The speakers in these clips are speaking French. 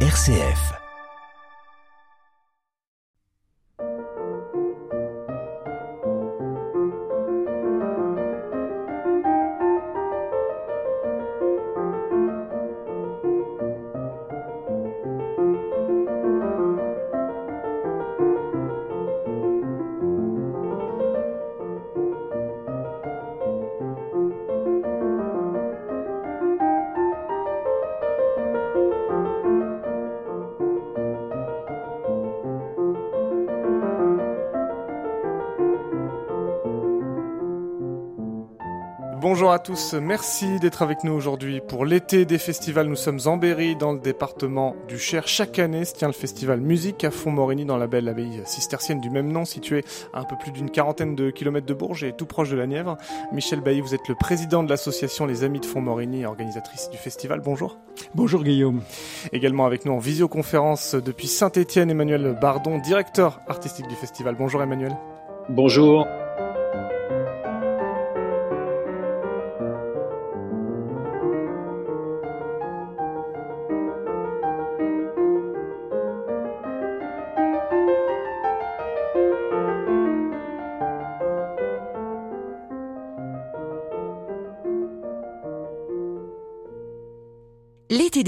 RCF. À tous, merci d'être avec nous aujourd'hui pour l'été des festivals. Nous sommes en Berry, dans le département du Cher. Chaque année se tient le festival musique à Font-Morigny, dans la belle abbaye cistercienne du même nom, située à un peu plus d'une quarantaine de kilomètres de Bourges et tout proche de la Nièvre. Michel Bailly, vous êtes le président de l'association Les Amis de Font-Morigny, organisatrice du festival. Bonjour. Bonjour Guillaume. Également avec nous en visioconférence depuis Saint-Étienne, Emmanuel Bardon, directeur artistique du festival. Bonjour Emmanuel. Bonjour.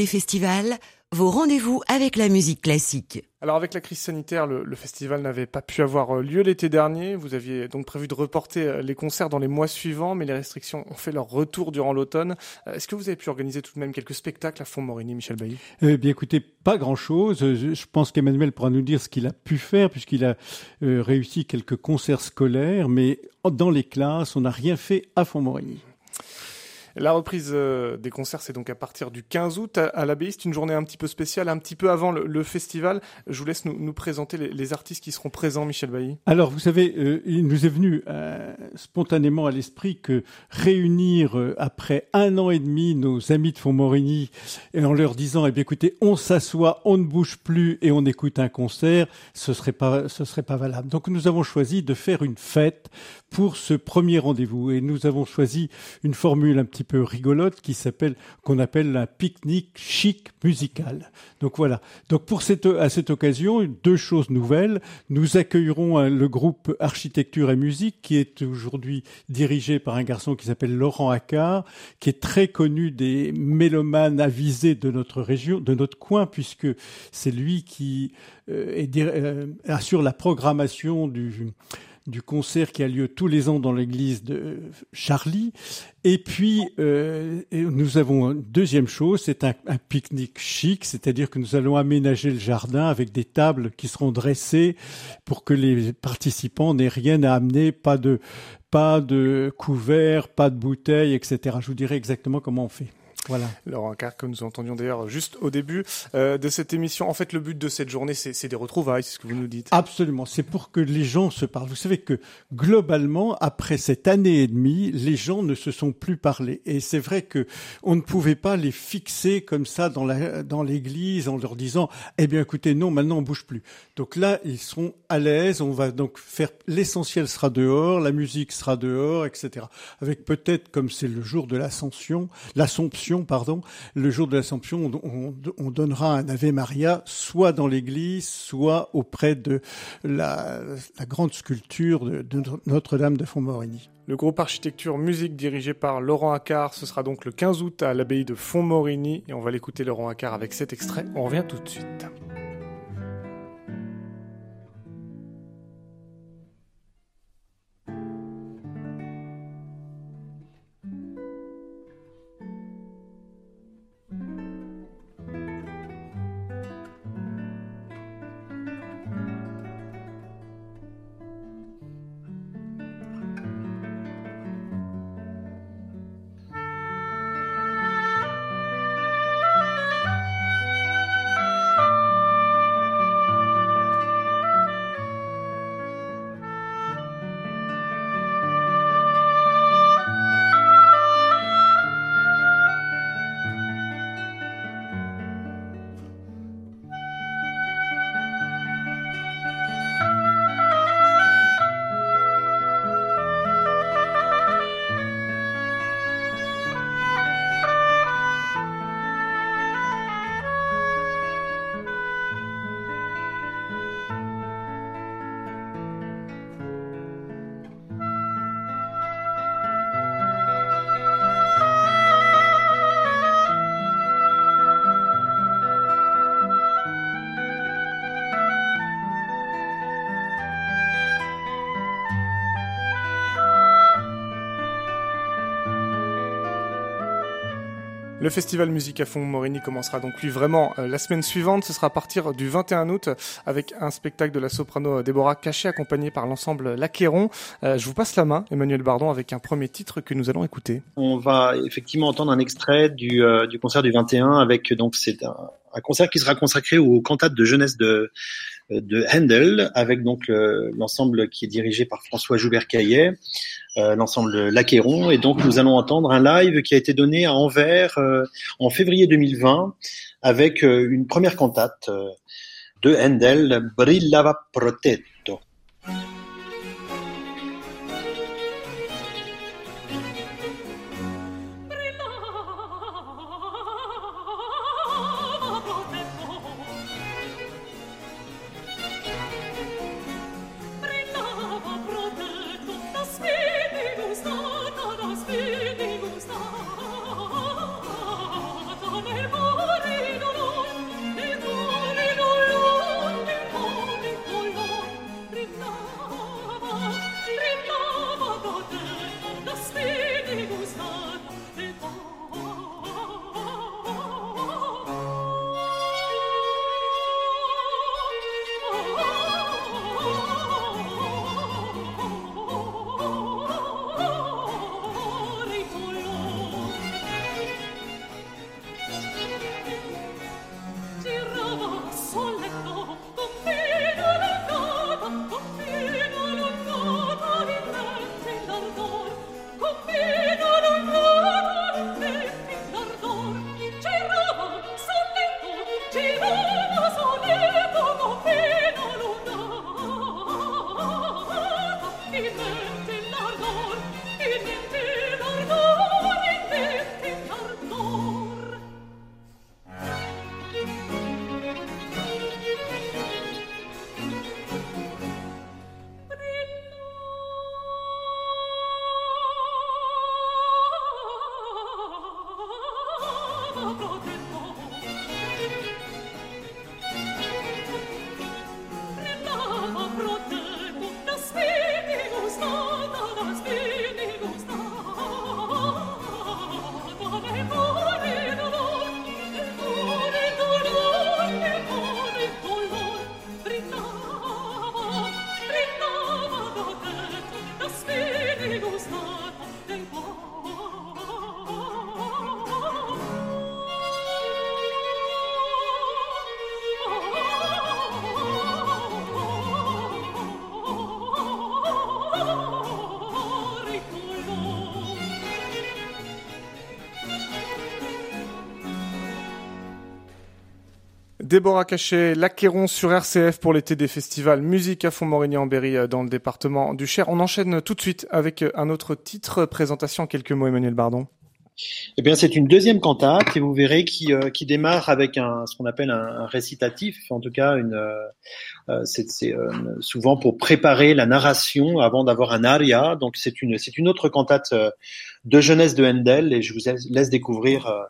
Festivals, vos rendez-vous avec la musique classique. Alors avec la crise sanitaire, le, le festival n'avait pas pu avoir euh, lieu l'été dernier. Vous aviez donc prévu de reporter euh, les concerts dans les mois suivants, mais les restrictions ont fait leur retour durant l'automne. Euh, est-ce que vous avez pu organiser tout de même quelques spectacles à Font-Morigny, Michel Bailly? Eh bien écoutez, pas grand-chose. Je, pense qu'Emmanuel pourra nous dire ce qu'il a pu faire, puisqu'il a réussi quelques concerts scolaires, mais dans les classes, on n'a rien fait à Font-Morigny. La reprise euh, des concerts, c'est donc à partir du 15 août à, l'abbaye. C'est une journée un petit peu spéciale, un petit peu avant le, festival. Je vous laisse nous, présenter les, artistes qui seront présents, Michel Bailly. Alors, vous savez, euh, il nous est venu euh, spontanément à l'esprit que réunir après un an et demi nos amis de Font-Morigny et en leur disant, eh bien, écoutez, on s'assoit, on ne bouge plus et on écoute un concert, ce serait pas, ce serait pas valable. Donc, nous avons choisi de faire une fête pour ce premier rendez-vous et nous avons choisi une formule un petit peu rigolote qui s'appelle qu'on appelle un pique-nique chic musical. Donc voilà. Donc pour cette à cette occasion, deux choses nouvelles. Nous accueillerons un, le groupe Architecture et Musique qui est aujourd'hui dirigé par un garçon qui s'appelle Laurent Accard, qui est très connu des mélomanes avisés de notre région, de notre coin, puisque c'est lui qui euh, euh, assure la programmation du du concert qui a lieu tous les ans dans l'église de Charlie. Et puis, euh, nous avons une deuxième chose, c'est un, pique-nique chic, c'est-à-dire que nous allons aménager le jardin avec des tables qui seront dressées pour que les participants n'aient rien à amener, pas de, pas de couverts, pas de bouteilles, etc. Je vous dirai exactement comment on fait. Voilà. Laurent Car, que nous entendions d'ailleurs juste au début euh, de cette émission. En fait, le but de cette journée, c'est des retrouvailles, c'est ce que vous nous dites. Absolument. C'est pour que les gens se parlent. Vous savez que globalement, après cette année et demie, les gens ne se sont plus parlé. Et c'est vrai que on ne pouvait pas les fixer comme ça dans la dans l'église en leur disant, eh bien, écoutez, non, maintenant on bouge plus. Donc là, ils seront à l'aise. On va donc faire l'essentiel sera dehors, la musique sera dehors, etc. Avec peut-être, comme c'est le jour de l'ascension, l'assomption pardon, le jour de l'Assomption, on, on, donnera un Ave Maria soit dans l'église, soit auprès de la, grande sculpture de, Notre-Dame de Font-Morigny. Le groupe Architecture Musique dirigé par Laurent Accard, ce sera donc le 15 août à l'abbaye de Font-Morigny et on va l'écouter Laurent Accard avec cet extrait. On revient tout de suite. Le festival Musique à fond Morini commencera donc lui vraiment euh, la semaine suivante. Ce sera à partir du 21 août avec un spectacle de la soprano Déborah Caché accompagné par l'ensemble L'Aquéron. je vous passe la main, Emmanuel Bardon, avec un premier titre que nous allons écouter. On va effectivement entendre un extrait du, concert du 21 avec donc c'est un, concert qui sera consacré aux cantates de jeunesse de de Handel, avec donc l'ensemble qui est dirigé par François Joubert-Caillet, euh, l'ensemble L'Aquéron. Et donc nous allons entendre un live qui a été donné à Anvers euh, en février 2020, avec euh, une première cantate de Handel, Brillava Protetto. Ele me Déborah Cachet, l'Aquéron sur RCF pour l'été des festivals Musique à Font-Morigny-en-Berry euh, dans le département du Cher. On enchaîne tout de suite avec euh, un autre titre. Présentation, quelques mots, Emmanuel Bardon. Eh bien, c'est une deuxième cantate et vous verrez qui, euh, qui démarre avec un, ce qu'on appelle un, récitatif, en tout cas une, c'est, souvent pour préparer la narration avant d'avoir un aria. Donc c'est une, c'est une autre cantate de jeunesse de Handel et je vous laisse découvrir euh,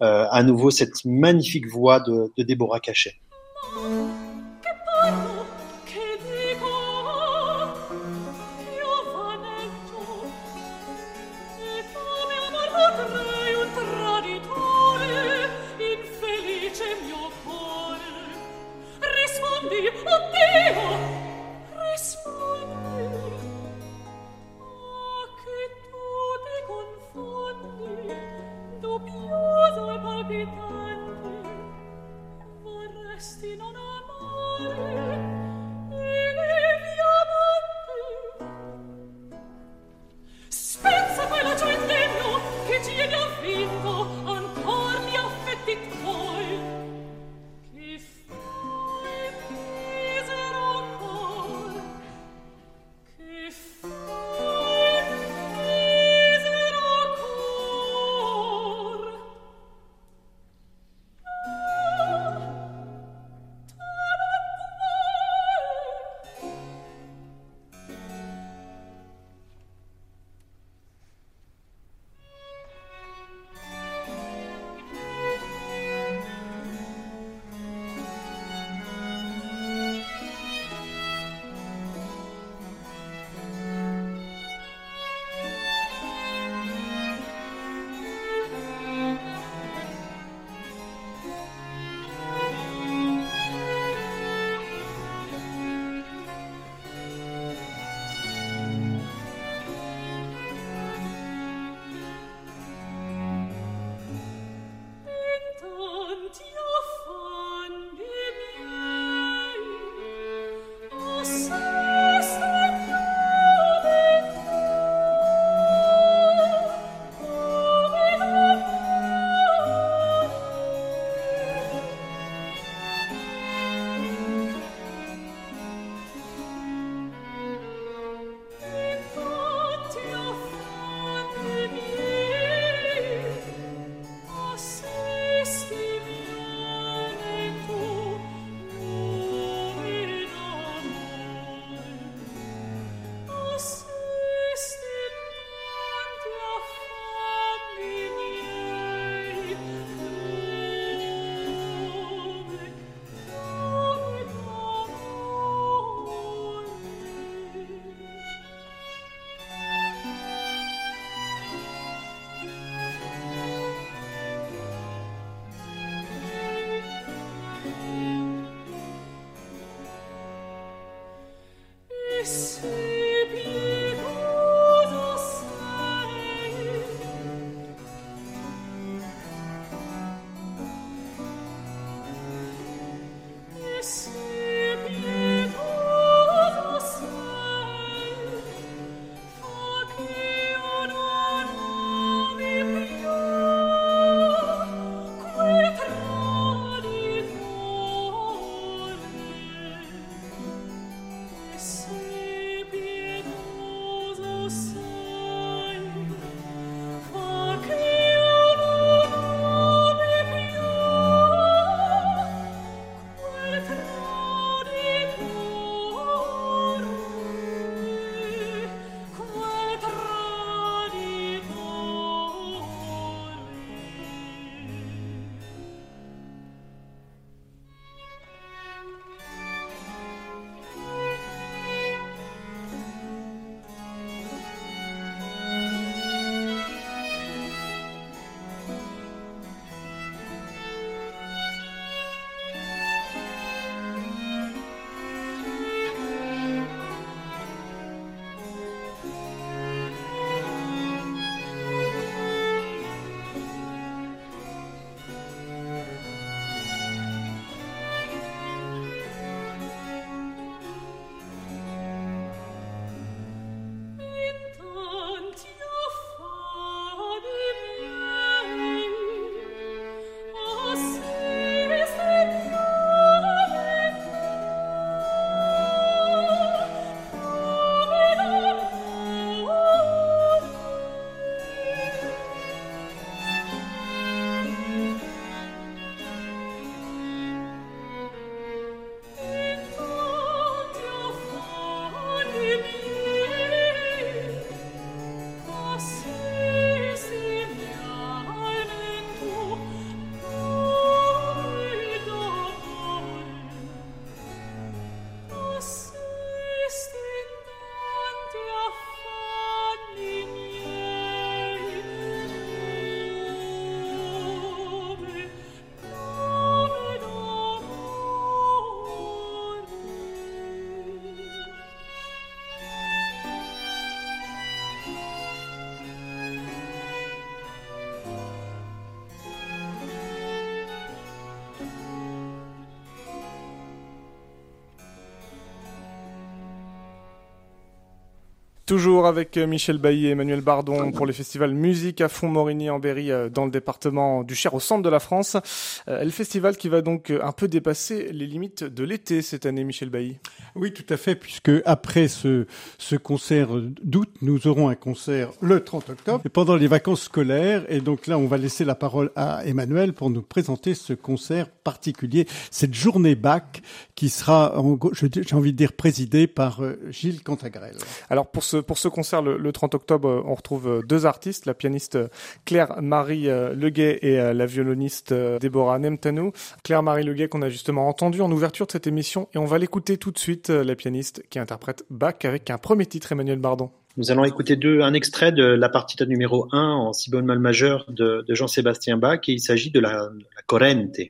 à nouveau cette magnifique voix de, de Déborah Cachet. Toujours avec euh, Michel Bailly et Emmanuel Bardon pour les festivals Musique à Font-Morigny en Berry euh, dans le département du Cher au centre de la France. Euh, le festival qui va donc un peu dépasser les limites de l'été cette année, Michel Bailly. Oui, tout à fait, puisque après ce, ce concert d'août, nous aurons un concert le 30 octobre et pendant les vacances scolaires. Et donc là, on va laisser la parole à Emmanuel pour nous présenter ce concert particulier, cette journée bac qui sera, j'ai envie de dire, présidée par Gilles Cantagrel. Alors pour ce pour ce concert le, 30 octobre, euh, on retrouve euh, deux artistes, la pianiste euh, Claire-Marie Leguet et la violoniste Déborah Nemtanou. Claire-Marie Leguet qu'on a justement entendu en ouverture de cette émission et on va l'écouter tout de suite, la pianiste qui interprète Bach avec un premier titre, Emmanuel Bardon. Nous allons écouter deux, un extrait de la partita numéro 1 en si bémol majeur de, Jean-Sébastien Bach et il s'agit de la, la Corrente.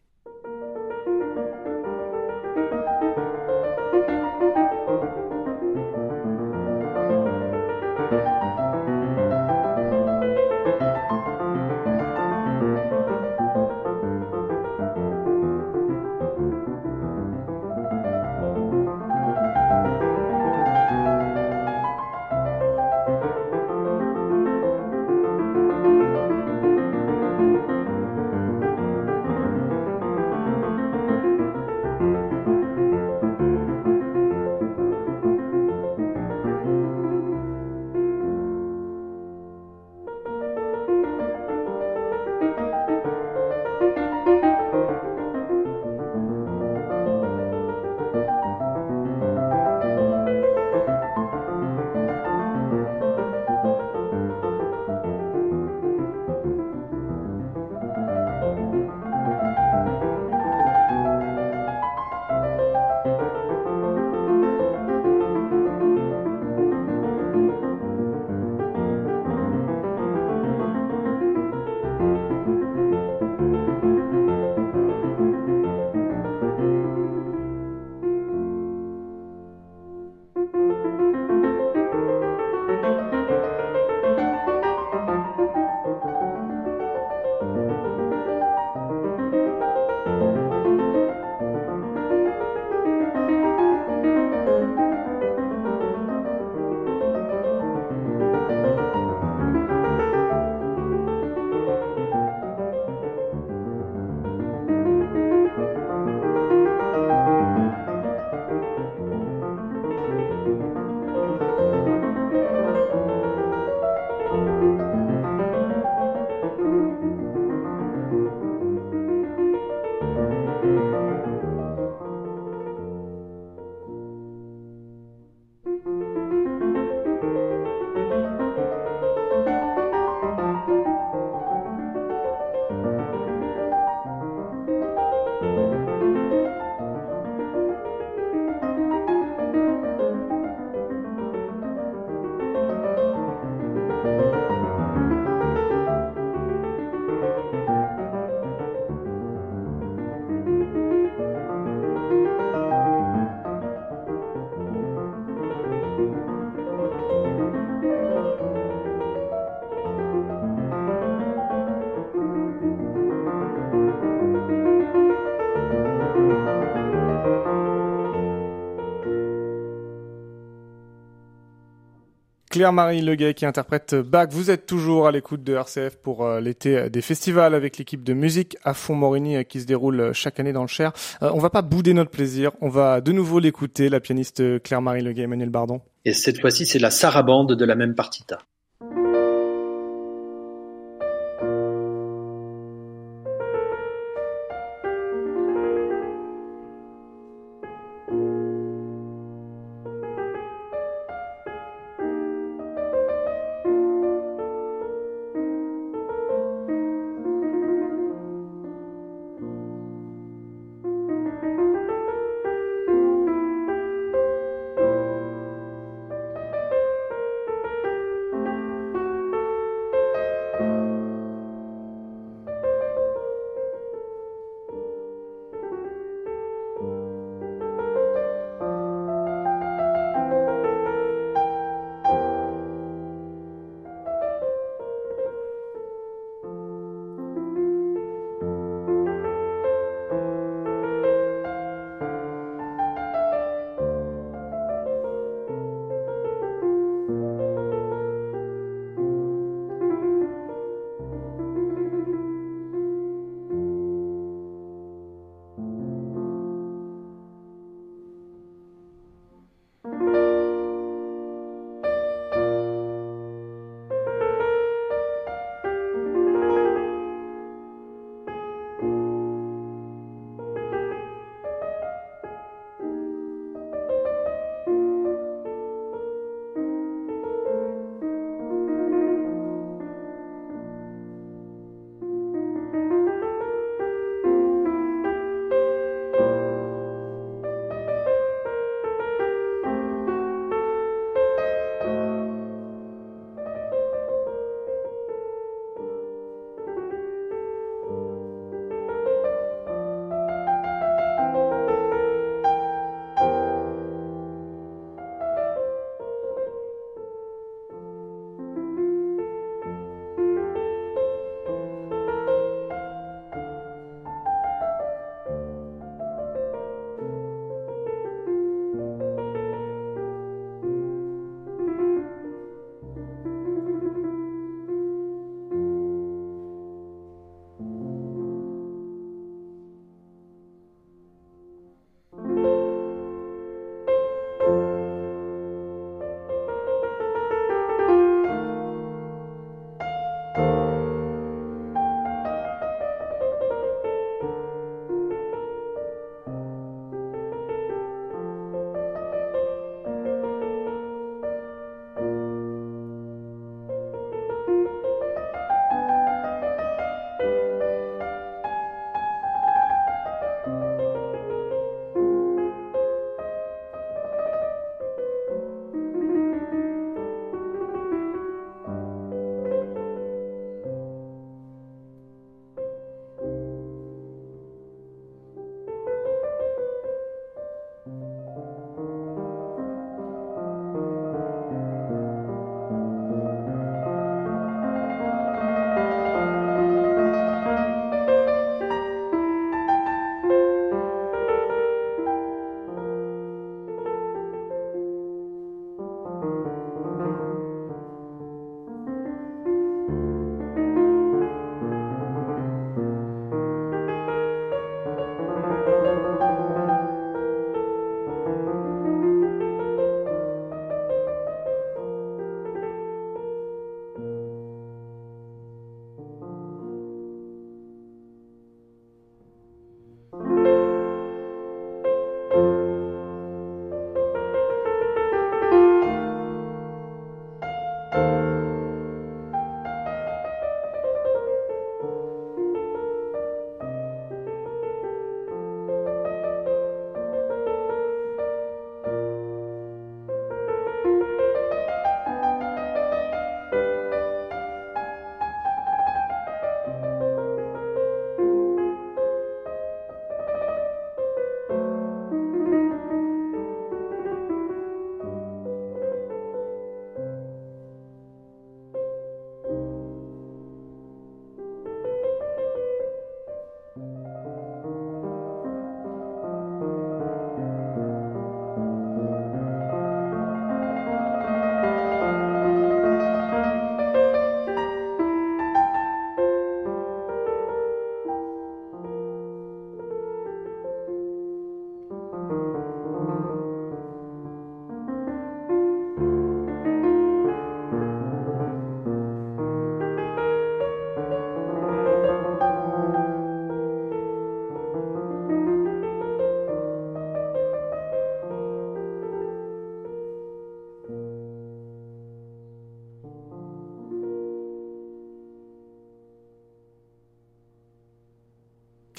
Claire-Marie Leguet qui interprète Bach. Vous êtes toujours à l'écoute de RCF pour euh, l'été des festivals avec l'équipe de musique à fond Morini euh, qui se déroule euh, chaque année dans le Cher. on va pas bouder notre plaisir. On va de nouveau l'écouter, la pianiste Claire-Marie Leguet, Emmanuel Bardon. Et cette fois-ci, c'est la sarabande de la même partita.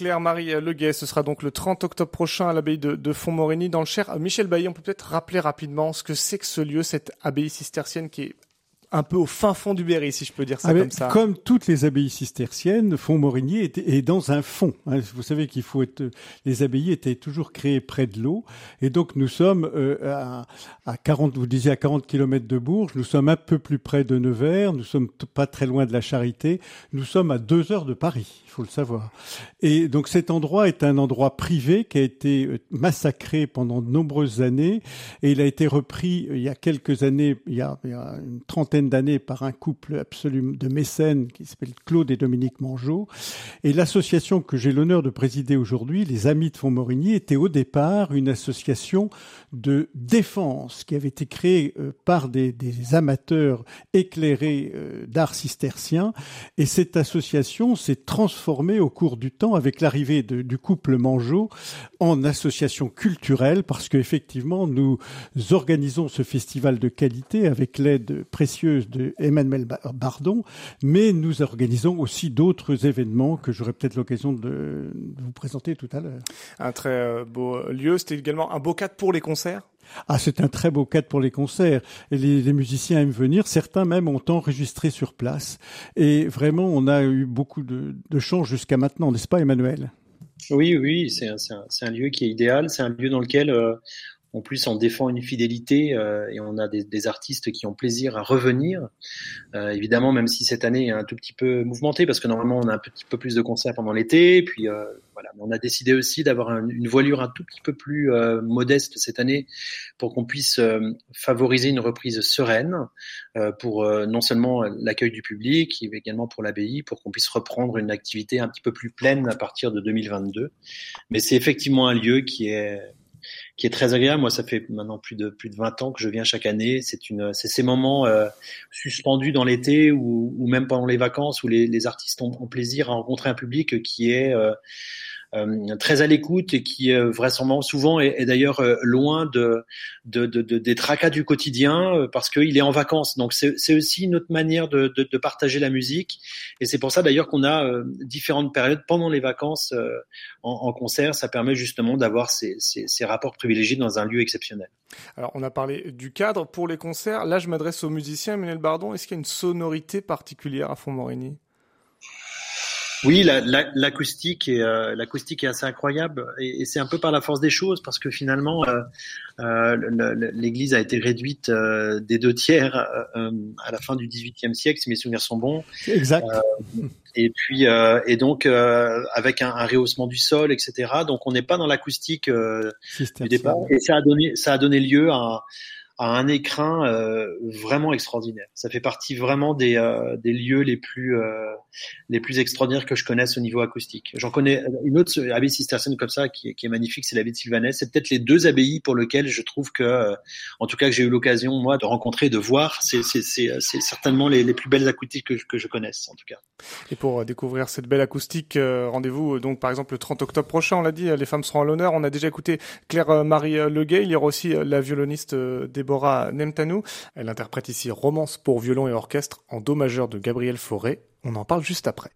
Claire-Marie Leguet. Ce sera donc le 30 octobre prochain à l'abbaye de, de dans le Cher. Michel Bailly, on peut peut-être rappeler rapidement ce que c'est que ce lieu, cette abbaye cistercienne qui est un peu au fin fond du Berry, si je peux dire ça ah comme ça. Comme toutes les abbayes cisterciennes, Font-Morigny est, est, dans un fond. Hein. Vous savez qu'il faut être, les abbayes étaient toujours créées près de l'eau, et donc nous sommes euh, à, à 40, vous disiez à 40 km de Bourges, nous sommes un peu plus près de Nevers, nous sommes pas très loin de la Charité, nous sommes à deux heures de Paris, il faut le savoir. Et donc cet endroit est un endroit privé qui a été euh, massacré pendant de nombreuses années, et il a été repris euh, il y a quelques années, il y a, il y a une trentaine d'années par un couple absolument de mécènes qui s'appelle Claude et Dominique Mangeot. Et l'association que j'ai l'honneur de présider aujourd'hui, les Amis de Font-Morigny, était au départ une association de défense qui avait été créée euh, par des, des amateurs éclairés euh, d'art cistercien. Et cette association s'est transformée au cours du temps avec l'arrivée du couple Mangeot en association culturelle parce qu'effectivement, nous organisons ce festival de qualité avec l'aide précieuse de Emmanuel Bardon, mais nous organisons aussi d'autres événements que j'aurai peut-être l'occasion de, vous présenter tout à l'heure. Un très euh, beau lieu, c'était également un beau cadre pour les concerts ah, c'est un très beau cadre pour les concerts. Et les, les, musiciens aiment venir. Certains même ont enregistré sur place. Et vraiment, on a eu beaucoup de, de chance jusqu'à maintenant, n'est-ce pas, Emmanuel? Oui, oui, c'est un, un, un, lieu qui est idéal. C'est un lieu dans lequel euh, en plus, on défend une fidélité euh, et on a des, des, artistes qui ont plaisir à revenir. Euh, évidemment, même si cette année est un tout petit peu mouvementée, parce que normalement on a un petit peu plus de concerts pendant l'été, puis euh, voilà, on a décidé aussi d'avoir une voilure un tout petit peu plus euh, modeste cette année pour qu'on puisse euh, favoriser une reprise sereine pour non seulement l'accueil du public, mais également pour l'abbaye, pour qu'on puisse reprendre une activité un petit peu plus pleine à partir de 2022. Mais c'est effectivement un lieu qui est qui est très agréable. Moi, ça fait maintenant plus de plus de 20 ans que je viens chaque année. C'est une, c'est ces moments euh, suspendus dans l'été ou, ou, même pendant les vacances où les, artistes ont, ont, plaisir à rencontrer un public qui est euh, très à l'écoute et qui euh, vraisemblablement souvent est, est d'ailleurs euh, loin de, de, de, de, des tracas du quotidien parce qu'il est en vacances. Donc c'est aussi une autre manière de, de, partager la musique et c'est pour ça d'ailleurs qu'on a différentes périodes pendant les vacances en, en concert. Ça permet justement d'avoir ces, ces, ces rapports privilégiés dans un lieu exceptionnel. Alors, on a parlé du cadre pour les concerts. Là, je m'adresse aux musiciens. Emmanuel Bardon, est-ce qu'il y a une sonorité particulière à Font-Morigny oui, l'acoustique la, la, est euh, l'acoustique est assez incroyable et, et c'est un peu par la force des choses parce que finalement euh, euh, l'Église a été réduite euh, des deux tiers euh, à la fin du XVIIIe siècle, si mes souvenirs sont bons. Exact. et puis et donc avec un, un, rehaussement du sol, etc. Donc on n'est pas dans l'acoustique du départ et ça a donné ça a donné lieu à à un écrin euh, vraiment extraordinaire. Ça fait partie vraiment des, euh, des lieux les plus euh, les plus extraordinaires que je connaisse au niveau acoustique. J'en connais une autre abbaye cistercienne comme ça qui qui est magnifique, c'est l'abbaye de Sylvanès. C'est peut-être les deux abbayes pour lesquelles je trouve que, en tout cas, que j'ai eu l'occasion moi de rencontrer, de voir. C'est certainement les, les, plus belles acoustiques que, que, je connaisse, en tout cas. Et pour découvrir cette belle acoustique, rendez-vous donc par exemple le 30 octobre prochain. On l'a dit, les femmes seront à l'honneur. On a déjà écouté Claire Marie Leguet. Il y aura aussi la violoniste des Deborah Nemtanou. Elle interprète ici Romance pour violon et orchestre en do majeur de Gabriel Fauré. On en parle juste après.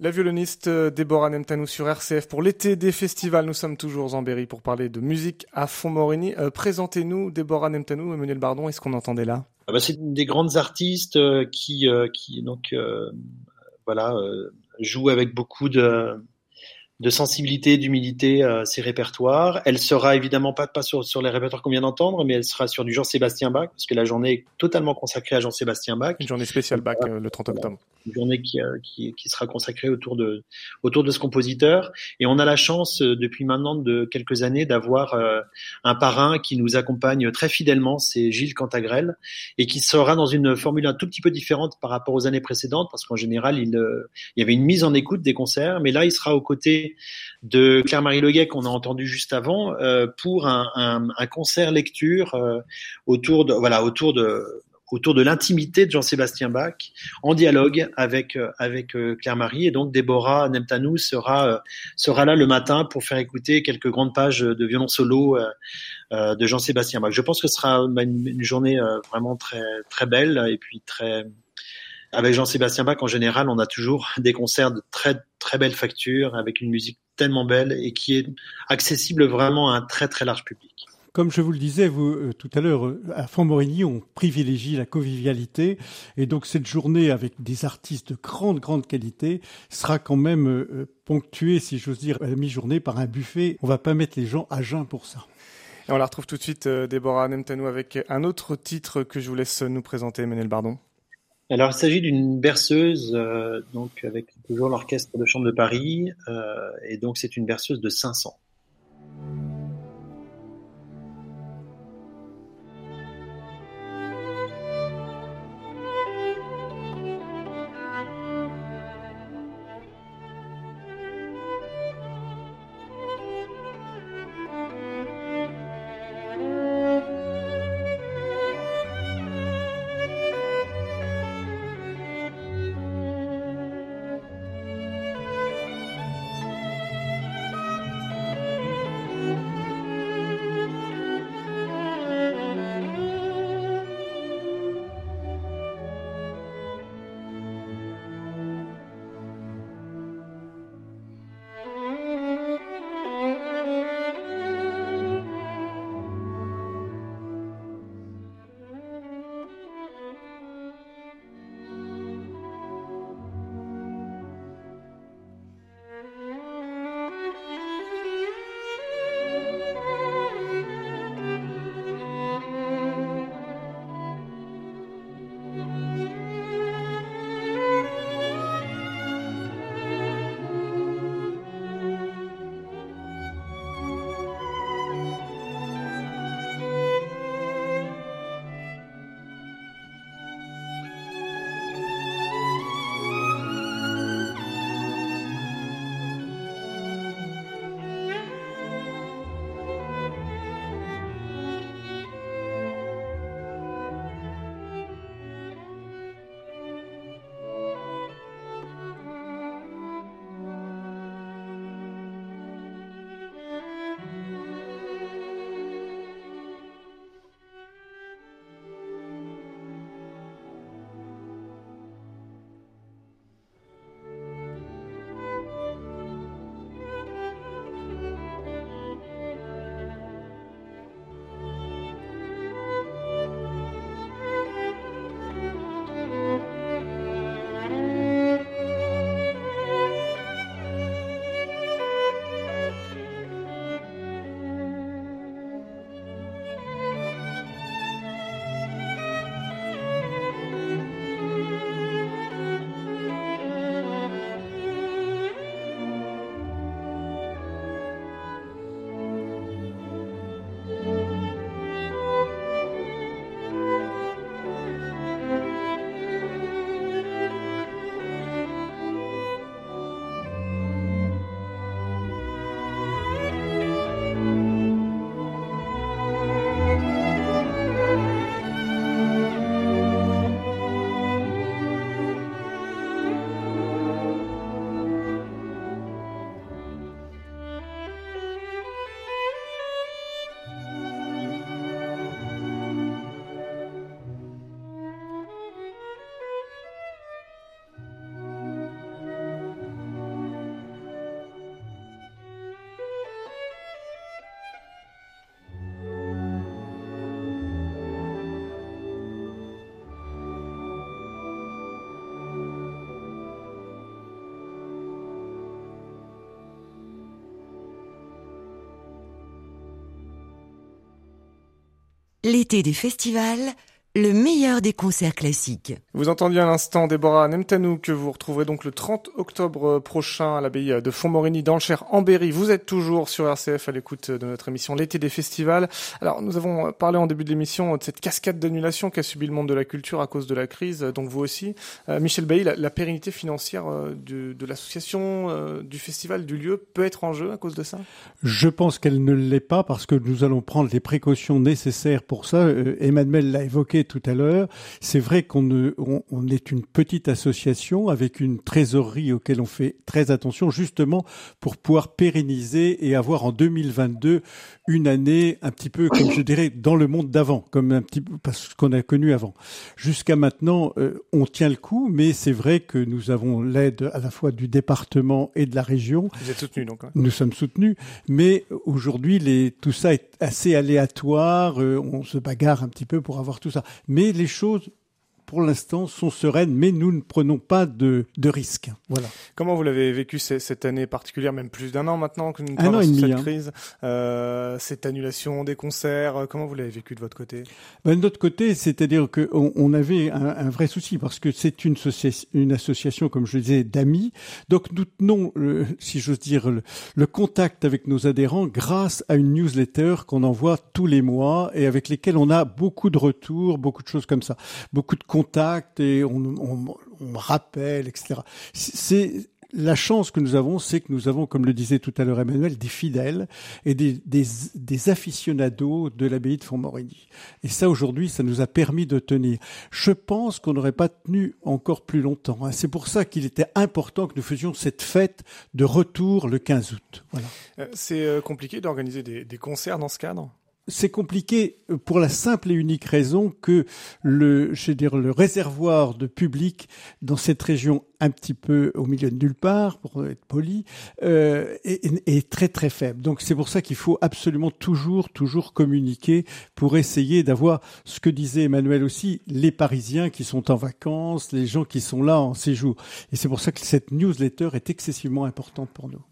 La violoniste euh, Déborah Nemtanou sur RCF pour l'été des festivals. Nous sommes toujours en Berry pour parler de musique à Font-Morini. Euh, présentez-nous Déborah Nemtanou, Emmanuel Bardon, est-ce qu'on entendait là? Ah bah, C'est des grandes artistes euh, qui, qui donc voilà jouent avec beaucoup de de sensibilité, d'humilité à ses répertoires. Elle sera évidemment pas, pas sur, sur les répertoires qu'on vient d'entendre, mais elle sera sur du Jean-Sébastien Bach, parce que la journée est totalement consacrée à Jean-Sébastien Bach. Une journée spéciale Bach, euh, le 30 octobre. Une journée qui, euh, qui, qui, sera consacrée autour de, autour de ce compositeur. Et on a la chance, euh, depuis maintenant de quelques années, d'avoir un parrain qui nous accompagne très fidèlement, c'est Gilles Cantagrel, et qui sera dans une formule un tout petit peu différente par rapport aux années précédentes, parce qu'en général, il, il y avait une mise en écoute des concerts, mais là, il sera aux côtés de Claire-Marie Leguet qu'on a entendu juste avant euh, pour un, concert lecture euh, autour de l'intimité de Jean-Sébastien Bach, en dialogue avec euh, avec euh, Claire Marie. Et donc Déborah Nemtanou sera sera là le matin pour faire écouter quelques grandes pages de violon solo de Jean-Sébastien Bach. Je pense que ce sera une, journée vraiment très très belle et puis très avec Jean-Sébastien Bach, en général, on a toujours des concerts de très très belle facture, avec une musique tellement belle et qui est accessible vraiment à un très très large public. Comme je vous le disais vous, euh, tout à l'heure, euh, à Font-Morigny, on privilégie la convivialité. Et donc cette journée avec des artistes de grande, grande qualité sera quand même euh, ponctuée, si j'ose dire, à la mi-journée par un buffet. On va pas mettre les gens à jeun pour ça. Et on la retrouve tout de suite, Déborah Nemtanou, avec un autre titre que je vous laisse nous présenter, Menel Bardon. Alors, il s'agit d'une berceuse, donc avec toujours l'orchestre de chambre de Paris, et donc c'est une berceuse de 500. L'été des festivals, le meilleur des concerts classiques. Vous entendiez à l'instant Déborah Nemtanou que vous retrouverez donc le 30 octobre prochain à l'abbaye de Fontmorigny dans le Cher en Berry. Vous êtes toujours sur RCF à l'écoute de notre émission L'été des festivals. Alors nous avons parlé en début de l'émission de cette cascade d'annulation qu'a subi le monde de la culture à cause de la crise, donc vous aussi. Euh, Michel Bailly, la, pérennité financière euh, de l'association, euh, du festival, du lieu peut être en jeu à cause de ça? Je pense qu'elle ne l'est pas parce que nous allons prendre les précautions nécessaires pour ça. Emmanuel l'a évoqué tout à l'heure. C'est vrai qu'on on, est une petite association avec une trésorerie auquel on fait très attention, justement pour pouvoir pérenniser et avoir en 2022 une année un petit peu, comme je dirais, dans le monde d'avant, comme un petit peu parce qu'on a connu avant. Jusqu'à maintenant, euh, on tient le coup, mais c'est vrai que nous avons l'aide à la fois du département et de la région. Vous êtes soutenu donc. Hein. Nous sommes soutenus, mais aujourd'hui, les, tout ça est assez aléatoire. Euh, on se bagarre un petit peu pour avoir tout ça, mais les choses pour l'instant, sont sereines, mais nous ne prenons pas de, de risques. Voilà. Comment vous l'avez vécu cette année particulière, même plus d'un an maintenant que nous traversons cette hein. crise, euh, cette annulation des concerts, euh, comment vous l'avez vécu de votre côté? Ben, De notre côté, c'est-à-dire qu'on on avait un, un, vrai souci parce que c'est une, une association, comme je le disais, d'amis. Donc nous tenons, le, si j'ose dire, le, le contact avec nos adhérents grâce à une newsletter qu'on envoie tous les mois et avec lesquels on a beaucoup de retours, beaucoup de choses comme ça, beaucoup de contact et on, rappelle, etc. C'est la chance que nous avons, c'est que nous avons, comme le disait tout à l'heure Emmanuel, des fidèles et des, des, aficionados de l'abbaye de Fontmorigny. Et ça, aujourd'hui, ça nous a permis de tenir. Je pense qu'on n'aurait pas tenu encore plus longtemps. Hein. C'est pour ça qu'il était important que nous faisions cette fête de retour le 15 août. Voilà. Euh, c'est euh, compliqué d'organiser des, des concerts dans ce cadre? C'est compliqué pour la simple et unique raison que le, je veux dire, le réservoir de public dans cette région un petit peu au milieu de nulle part, pour être poli, euh, est, est, très très faible. Donc c'est pour ça qu'il faut absolument toujours, toujours communiquer pour essayer d'avoir ce que disait Emmanuel aussi, les Parisiens qui sont en vacances, les gens qui sont là en séjour. Et c'est pour ça que cette newsletter est excessivement importante pour nous.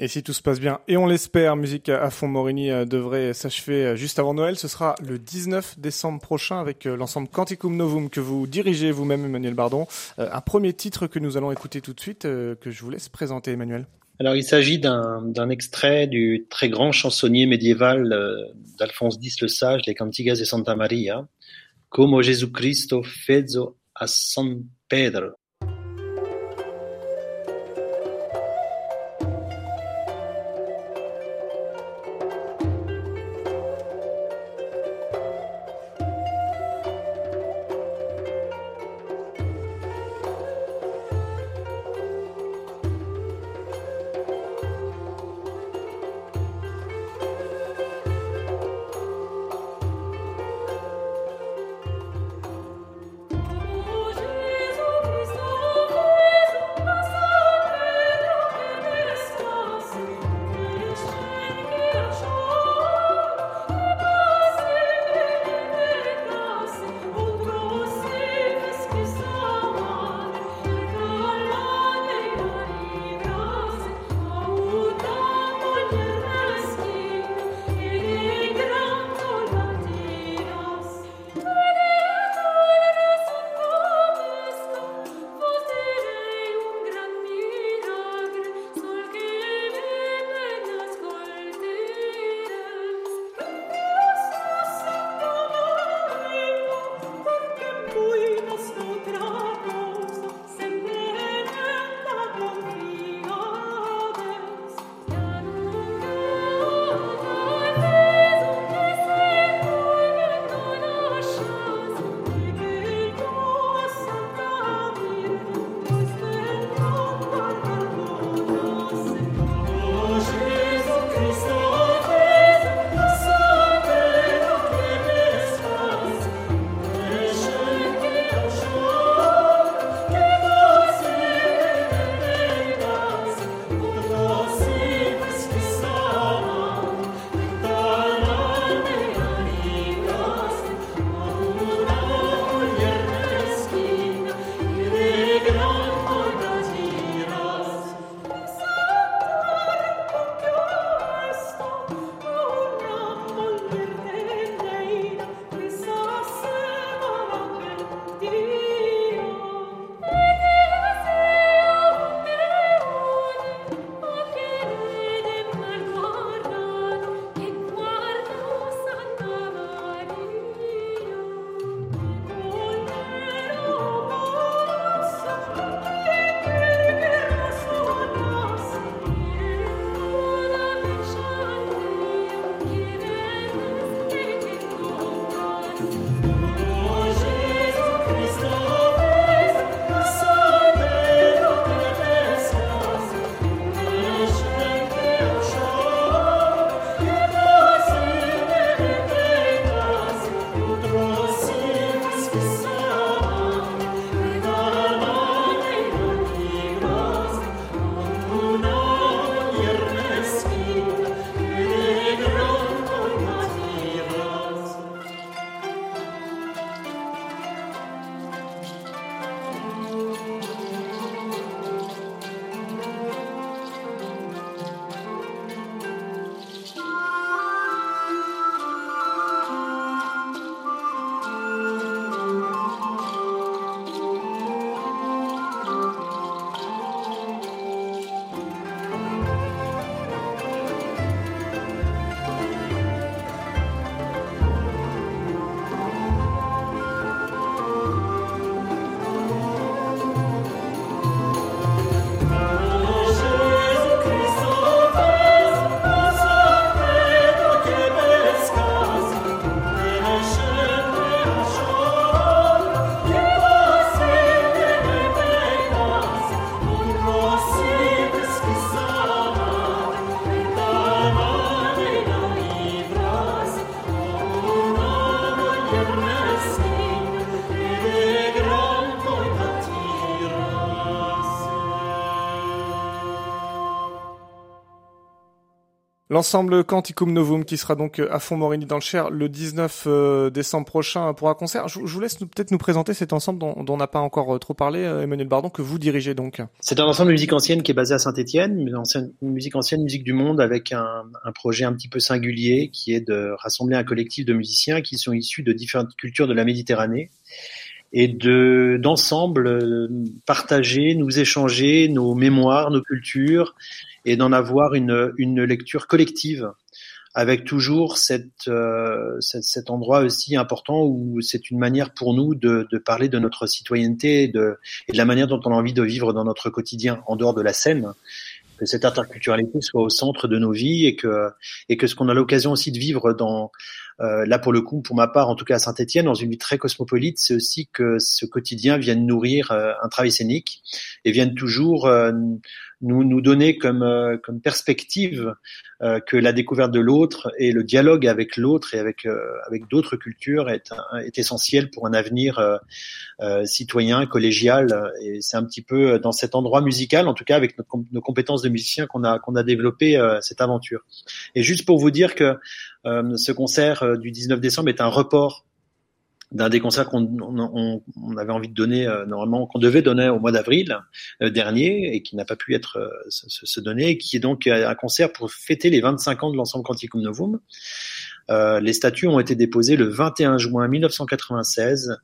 Et si tout se passe bien, et on l'espère, Musique à fond Morini euh, devrait s'achever euh, juste avant Noël. Ce sera le 19 décembre prochain avec euh, l'ensemble Canticum Novum que vous dirigez vous-même, Emmanuel Bardon. Un premier titre que nous allons écouter tout de suite, que je vous laisse présenter, Emmanuel. Alors, il s'agit d'un extrait du très grand chansonnier médiéval d'Alphonse X le Sage, les Cantigas de Santa Maria, Como Jesucristo fezzo a San Pedro. L'ensemble Canticum Novum qui sera donc à Font-Morini dans le Cher le 19 décembre prochain pour un concert. Je, vous laisse peut-être nous présenter cet ensemble dont, on n'a pas encore trop parlé, Emmanuel Bardon, que vous dirigez donc. C'est un ensemble de musique ancienne qui est basé à Saint-Étienne, une musique ancienne, musique du monde avec un projet un petit peu singulier qui est de rassembler un collectif de musiciens qui sont issus de différentes cultures de la Méditerranée et de d'ensemble euh, partager, nous échanger nos mémoires, nos cultures et d'en avoir une, une lecture collective avec toujours cette, euh, cet, endroit aussi important où c'est une manière pour nous de, de, parler de notre citoyenneté et de, et de la manière dont on a envie de vivre dans notre quotidien en dehors de la scène que cette interculturalité soit au centre de nos vies et que et que ce qu'on a l'occasion aussi de vivre dans euh, là pour le coup pour ma part en tout cas à Saint-Étienne dans une vie très cosmopolite c'est aussi que ce quotidien vienne nourrir euh, un travail scénique et vienne toujours euh, nous, nous donner comme, euh, comme perspective euh, que la découverte de l'autre et le dialogue avec l'autre et avec, euh, avec d'autres cultures est, est essentiel pour un avenir citoyen, collégial. Et c'est un petit peu dans cet endroit musical, en tout cas avec nos compétences de musicien, qu'on a, qu'on a développé cette aventure. Et juste pour vous dire que ce concert du 19 décembre est un report d'un des concerts qu'on on, on, avait envie de donner euh, normalement qu'on devait donner au mois d'avril euh, dernier et qui n'a pas pu être euh, se, se, donner qui est donc un concert pour fêter les 25 ans de l'ensemble Quanticum Novum euh, les statuts ont été déposés le 21 juin 1996.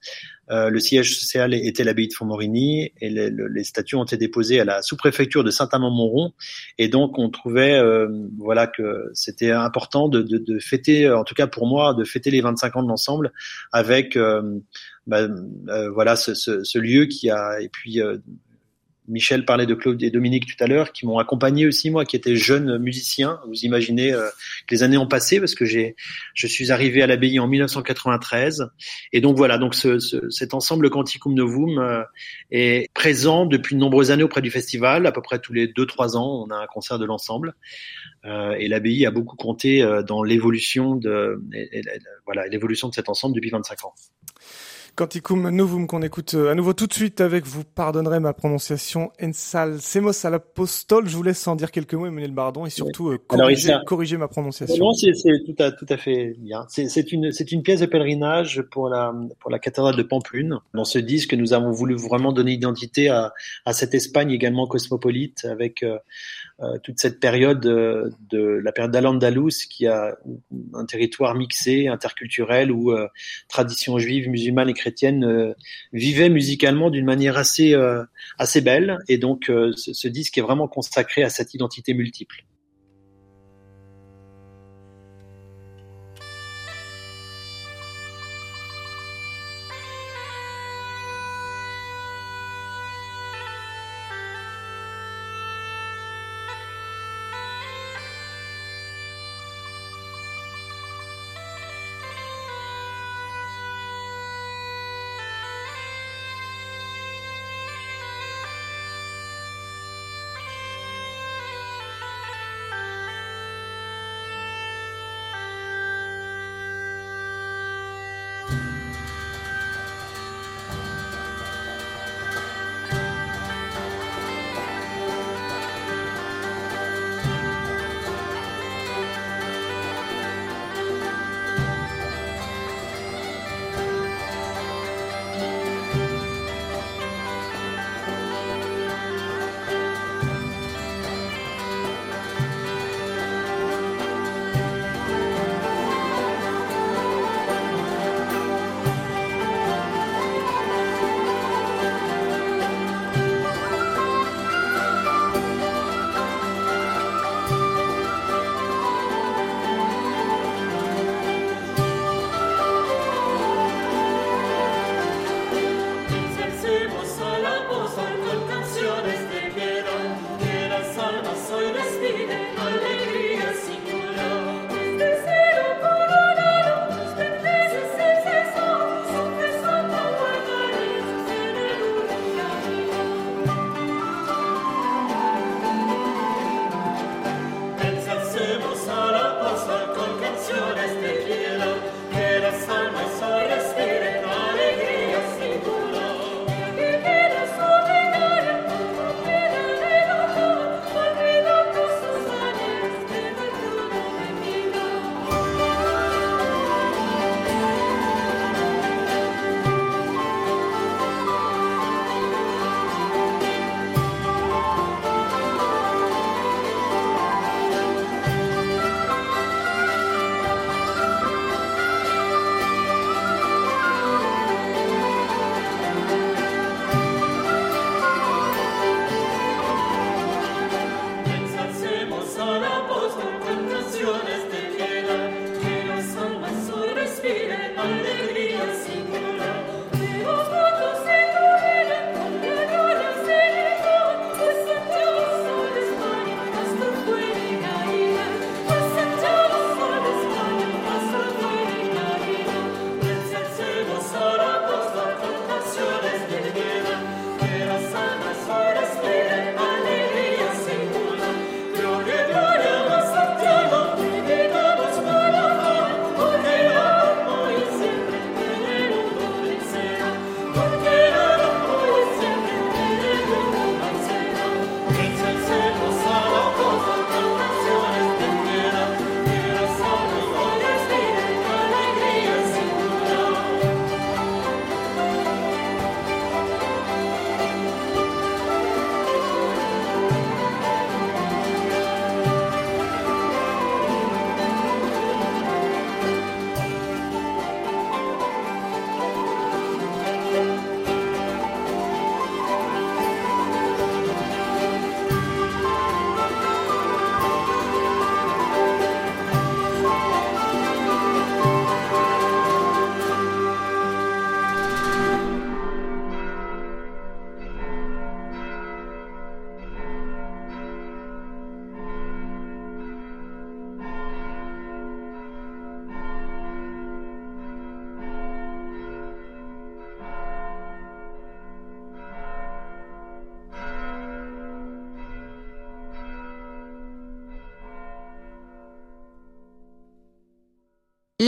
Euh, le siège social était l'abbaye de Fontmorini et les, les, statuts ont été déposés à la sous-préfecture de Saint-Amand-Montrond. Et donc on trouvait, euh, voilà, que c'était important de, de, de, fêter, en tout cas pour moi, de fêter les 25 ans de l'ensemble avec, euh, bah, voilà, ce, ce, ce, lieu qui a et puis Michel parlait de Claude et Dominique tout à l'heure, qui m'ont accompagné aussi moi, qui étais jeune musicien. Vous imaginez euh, que les années ont passé parce que j'ai, je suis arrivé à l'abbaye en 1993, et donc voilà, donc ce, ce, cet ensemble Canticum Novum euh, est présent depuis de nombreuses années auprès du festival. À peu près tous les deux trois ans, on a un concert de l'ensemble, euh, et l'abbaye a beaucoup compté euh, dans l'évolution de, voilà, l'évolution de cet ensemble depuis 25 ans. Canticum Novum qu'on écoute euh, à nouveau tout de suite avec, vous pardonnerez ma prononciation, Ensal Semos à l'apostole. Je vous laisse en dire quelques mots, Emmanuel Bardon, et surtout euh, corriger, corriger, ma prononciation. Non, c'est tout à, tout à fait bien. C'est une, une pièce de pèlerinage pour la, pour la cathédrale de Pampelune. Dans ce disque, nous avons voulu vraiment donner identité à, à cette Espagne également cosmopolite avec euh, toute cette période euh, de la période d'Al-Andalus qui a un territoire mixé, interculturel où euh, tradition juive, musulmane et chrétienne vivaient musicalement d'une manière assez assez belle et donc ce disque est vraiment consacré à cette identité multiple.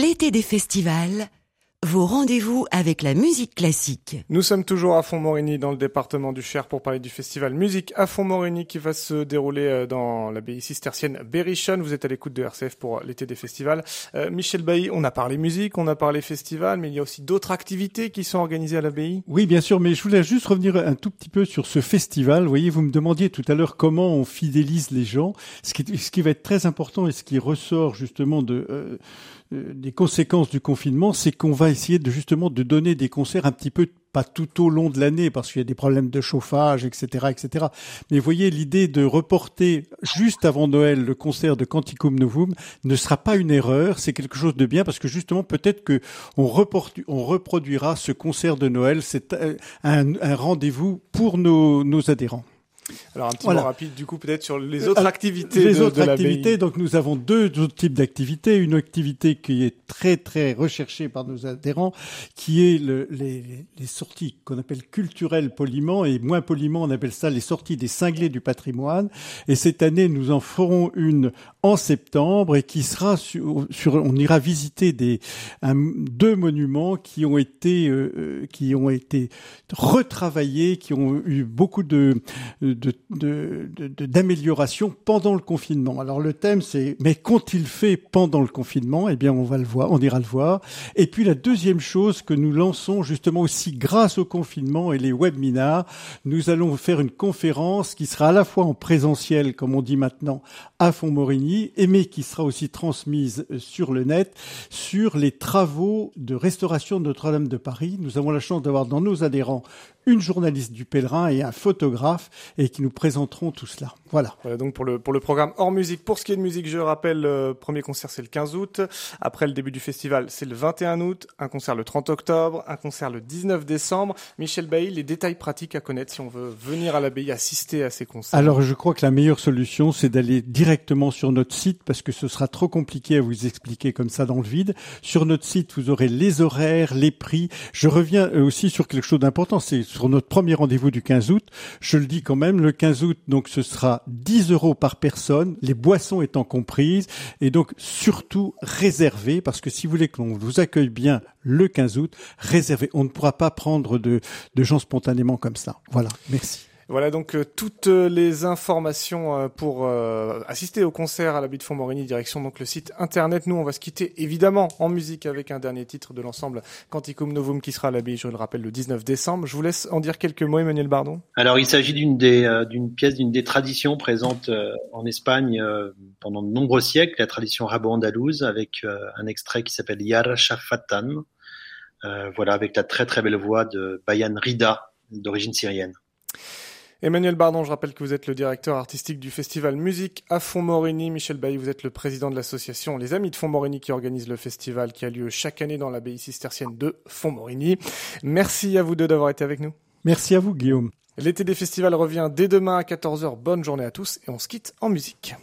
L'été des festivals, vos rendez-vous avec la musique classique. Nous sommes toujours à Font-Morigny dans le département du Cher pour parler du festival Musique à Font-Morigny qui va se dérouler euh, dans l'abbaye cistercienne Berrichon. Vous êtes à l'écoute de RCF pour l'été des festivals. Euh, Michel Bailly, on a parlé musique, on a parlé festival, mais il y a aussi d'autres activités qui sont organisées à l'abbaye. Oui, bien sûr, mais je voulais juste revenir un tout petit peu sur ce festival. Vous voyez, vous me demandiez tout à l'heure comment on fidélise les gens. Ce qui, ce qui va être très important et ce qui ressort justement de... Euh, euh, des conséquences du confinement, c'est qu'on va essayer de justement de donner des concerts un petit peu pas tout au long de l'année parce qu'il y a des problèmes de chauffage, etc., etc. Mais voyez, l'idée de reporter juste avant Noël le concert de Canticum Novum ne sera pas une erreur. C'est quelque chose de bien parce que justement, peut-être que on, reproduira ce concert de Noël. C'est un, un rendez-vous pour nos adhérents. Alors un petit mot rapide du coup peut-être sur les autres activités. Les autres activités, donc nous avons deux autres types d'activités. Une activité qui est très très recherchée par nos adhérents, qui est le, les, les, sorties qu'on appelle culturelles poliment et moins poliment on appelle ça les sorties des cinglés du patrimoine. Et cette année nous en ferons une en septembre et qui sera sur, sur on ira visiter des un, deux monuments qui ont été euh, qui ont été retravaillés, qui ont eu beaucoup de d'amélioration de, pendant le confinement. Alors le thème c'est mais qu'ont-ils fait pendant le confinement? Eh bien on va le voir, on ira le voir. Et puis la deuxième chose que nous lançons justement aussi grâce au confinement et les webinars, nous allons faire une conférence qui sera à la fois en présentiel comme on dit maintenant à Font-Morigny, mais qui sera aussi transmise sur le net sur les travaux de restauration de Notre-Dame de Paris. Nous avons la chance d'avoir dans nos adhérents une journaliste du Pèlerin et un photographe et qui nous présenteront tout cela. Voilà. Voilà donc pour le pour le programme hors musique. Pour ce qui est de musique, je rappelle, le premier concert c'est le 15 août. Après le début du festival, c'est le 21 août. Un concert le 30 octobre. Un concert le 19 décembre. Michel Bailly, les détails pratiques à connaître si on veut venir à l'abbaye assister à ces concerts. Alors je crois que la meilleure solution c'est d'aller directement sur notre site parce que ce sera trop compliqué à vous expliquer comme ça dans le vide. Sur notre site, vous aurez les horaires, les prix. Je reviens euh, aussi sur quelque chose d'important. C'est sur notre premier rendez-vous du 15 août. Je le dis quand même, le 15 août, donc ce sera 10 euros par personne, les boissons étant comprises, et donc surtout réservé, parce que si vous voulez que l'on vous accueille bien le 15 août, réservé. On ne pourra pas prendre de gens spontanément comme ça. Voilà, merci. Voilà donc euh, toutes euh, les informations euh, pour assister au concert à l'abbaye de Font-Morigny, direction donc le site internet. Nous, on va se quitter évidemment en musique avec un dernier titre de l'ensemble Canticum Novum qui sera à l'abbaye, je le rappelle, le 19 décembre. Je vous laisse en dire quelques mots, Emmanuel Bardon. Alors, il s'agit d'une des pièce d'une des traditions présentes en Espagne pendant de nombreux siècles, la tradition rabo-andalouse, avec un extrait qui s'appelle Yar Shafatan. voilà, avec la très très belle voix de Bayan Rida, d'origine syrienne. Emmanuel Bardon, je rappelle que vous êtes le directeur artistique du festival Musique à Font-Morigny. Michel Bailly, vous êtes le président de l'association Les Amis de Font-Morigny qui organise le festival qui a lieu chaque année dans l'abbaye cistercienne de Font-Morigny. Merci à vous deux d'avoir été avec nous. Merci à vous, Guillaume. L'été des festivals revient dès demain à 14h. Bonne journée à tous et on se quitte en musique.